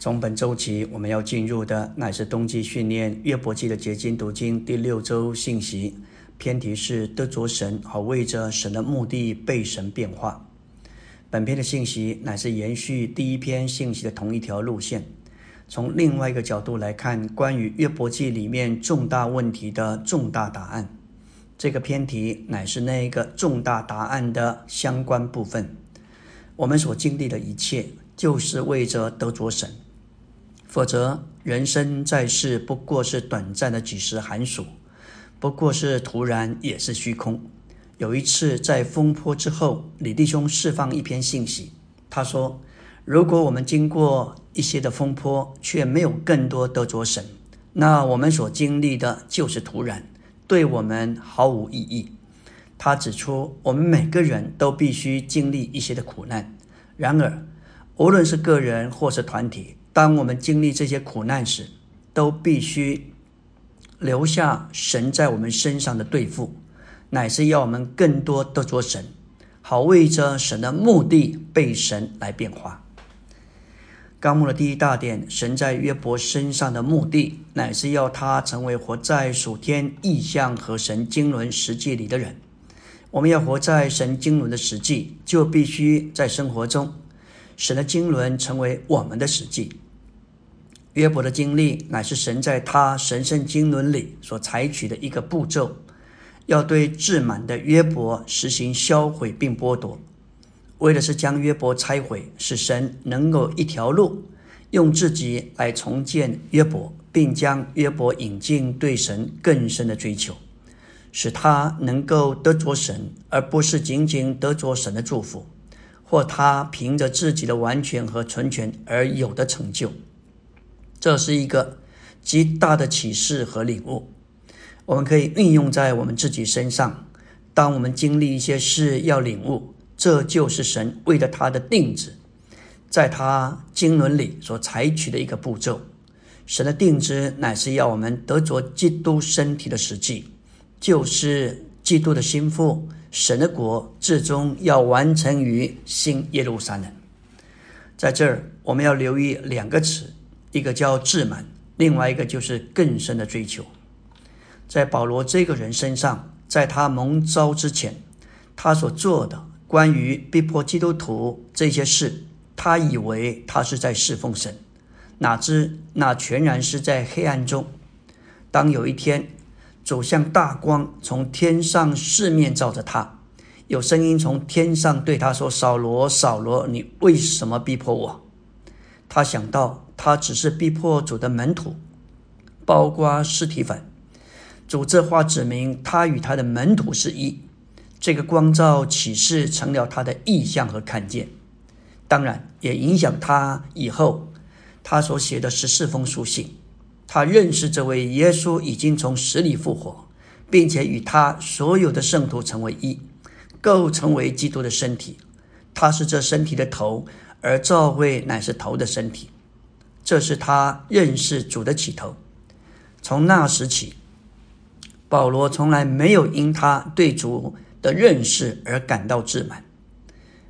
从本周起，我们要进入的乃是冬季训练约伯记的结晶读经第六周信息，篇题是得着神，好为着神的目的被神变化。本篇的信息乃是延续第一篇信息的同一条路线，从另外一个角度来看关于约伯记里面重大问题的重大答案。这个篇题乃是那一个重大答案的相关部分。我们所经历的一切，就是为着得着神。否则，人生在世不过是短暂的几时寒暑，不过是突然，也是虚空。有一次在风波之后，李弟兄释放一篇信息，他说：“如果我们经过一些的风波，却没有更多得着神，那我们所经历的就是突然，对我们毫无意义。”他指出，我们每个人都必须经历一些的苦难。然而，无论是个人或是团体，当我们经历这些苦难时，都必须留下神在我们身上的对付，乃是要我们更多得着神，好为着神的目的被神来变化。纲目的第一大点，神在约伯身上的目的，乃是要他成为活在属天意象和神经纶实际里的人。我们要活在神经纶的实际，就必须在生活中。神的经纶成为我们的实际。约伯的经历乃是神在他神圣经纶里所采取的一个步骤，要对自满的约伯实行销毁并剥夺，为的是将约伯拆毁，使神能够一条路用自己来重建约伯，并将约伯引进对神更深的追求，使他能够得着神，而不是仅仅得着神的祝福。或他凭着自己的完全和纯全而有的成就，这是一个极大的启示和领悟。我们可以运用在我们自己身上。当我们经历一些事，要领悟，这就是神为了他的定旨，在他经纶里所采取的一个步骤。神的定旨乃是要我们得着基督身体的实际，就是基督的心腹。神的国最终要完成于新耶路撒冷。在这儿，我们要留意两个词，一个叫自满，另外一个就是更深的追求。在保罗这个人身上，在他蒙召之前，他所做的关于逼迫基督徒这些事，他以为他是在侍奉神，哪知那全然是在黑暗中。当有一天，走向大光，从天上四面照着他，有声音从天上对他说：“扫罗，扫罗，你为什么逼迫我？”他想到，他只是逼迫主的门徒，包括尸体粉。主这话指明他与他的门徒是一。这个光照启示成了他的意象和看见，当然也影响他以后他所写的十四封书信。他认识这位耶稣已经从死里复活，并且与他所有的圣徒成为一，构成为基督的身体。他是这身体的头，而教会乃是头的身体。这是他认识主的起头。从那时起，保罗从来没有因他对主的认识而感到自满。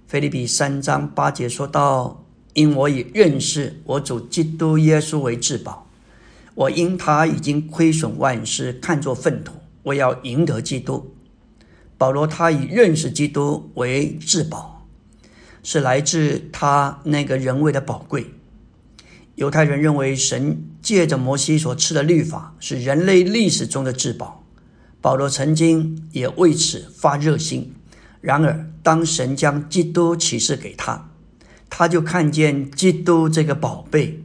菲利比三章八节说道：“因我以认识我主基督耶稣为至宝。”我因他已经亏损万事，看作粪土。我要赢得基督。保罗他以认识基督为至宝，是来自他那个人为的宝贵。犹太人认为神借着摩西所赐的律法是人类历史中的至宝。保罗曾经也为此发热心。然而，当神将基督启示给他，他就看见基督这个宝贝，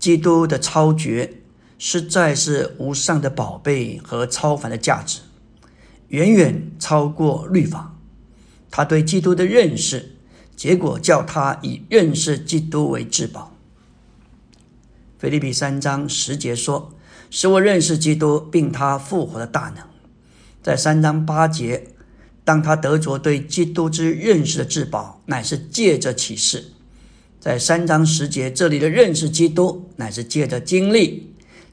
基督的超绝。实在是无上的宝贝和超凡的价值，远远超过律法。他对基督的认识，结果叫他以认识基督为至宝。腓立比三章十节说：“使我认识基督，并他复活的大能。”在三章八节，当他得着对基督之认识的至宝，乃是借着启示。在三章十节，这里的认识基督，乃是借着经历。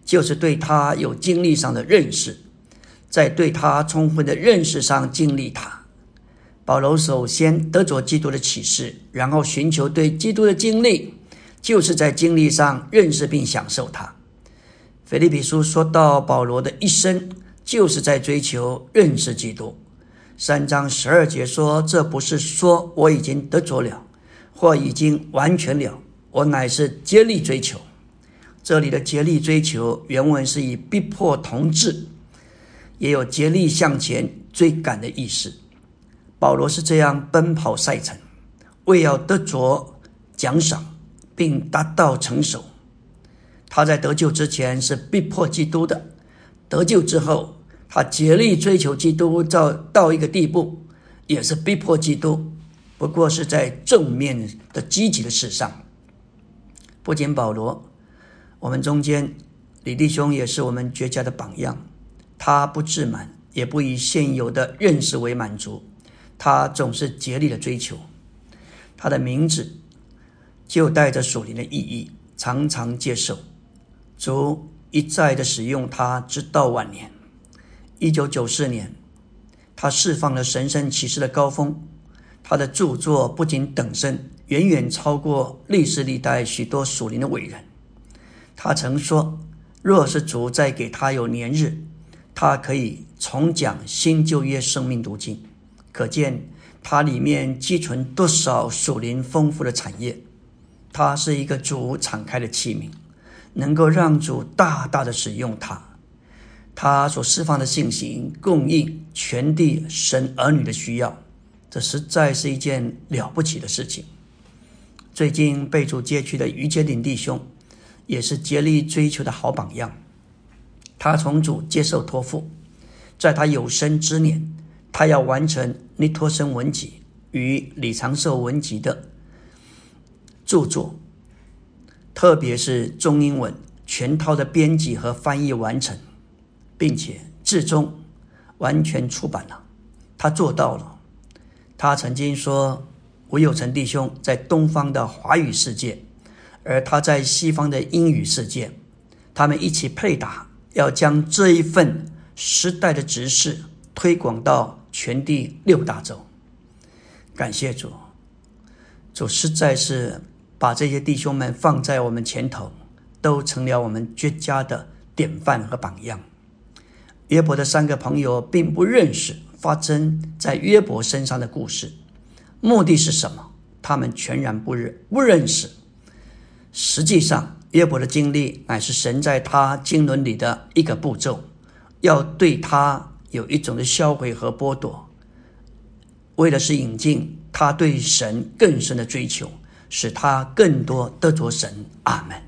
就是对他有经历上的认识，在对他充分的认识上经历他。保罗首先得着基督的启示，然后寻求对基督的经历，就是在经历上认识并享受它。腓利比书说到保罗的一生，就是在追求认识基督。三章十二节说：“这不是说我已经得着了，或已经完全了，我乃是竭力追求。”这里的竭力追求，原文是以逼迫同志，也有竭力向前追赶的意思。保罗是这样奔跑赛程，为要得着奖赏，并达到成熟。他在得救之前是逼迫基督的，得救之后，他竭力追求基督，到到一个地步，也是逼迫基督，不过是在正面的积极的事上。不仅保罗。我们中间，李弟兄也是我们绝佳的榜样。他不自满，也不以现有的认识为满足，他总是竭力的追求。他的名字就带着属灵的意义，常常接受主一再的使用他，直到晚年。一九九四年，他释放了神圣启示的高峰。他的著作不仅等身，远远超过历史历代许多属灵的伟人。他曾说：“若是主再给他有年日，他可以重讲新旧约生命读经。可见他里面积存多少属灵丰富的产业。他是一个主敞开的器皿，能够让主大大的使用他。他所释放的信息供应全地神儿女的需要，这实在是一件了不起的事情。最近被主接去的于杰林弟兄。”也是竭力追求的好榜样。他从主接受托付，在他有生之年，他要完成尼托生文集与李长寿文集的著作，特别是中英文全套的编辑和翻译完成，并且至终完全出版了。他做到了。他曾经说：“吴有成弟兄在东方的华语世界。”而他在西方的英语世界，他们一起配搭，要将这一份时代的指示推广到全地六大洲。感谢主，主实在是把这些弟兄们放在我们前头，都成了我们绝佳的典范和榜样。约伯的三个朋友并不认识发生在约伯身上的故事，目的是什么？他们全然不认不认识。实际上，约伯的经历乃是神在他经纶里的一个步骤，要对他有一种的销毁和剥夺，为的是引进他对神更深的追求，使他更多得着神。阿门。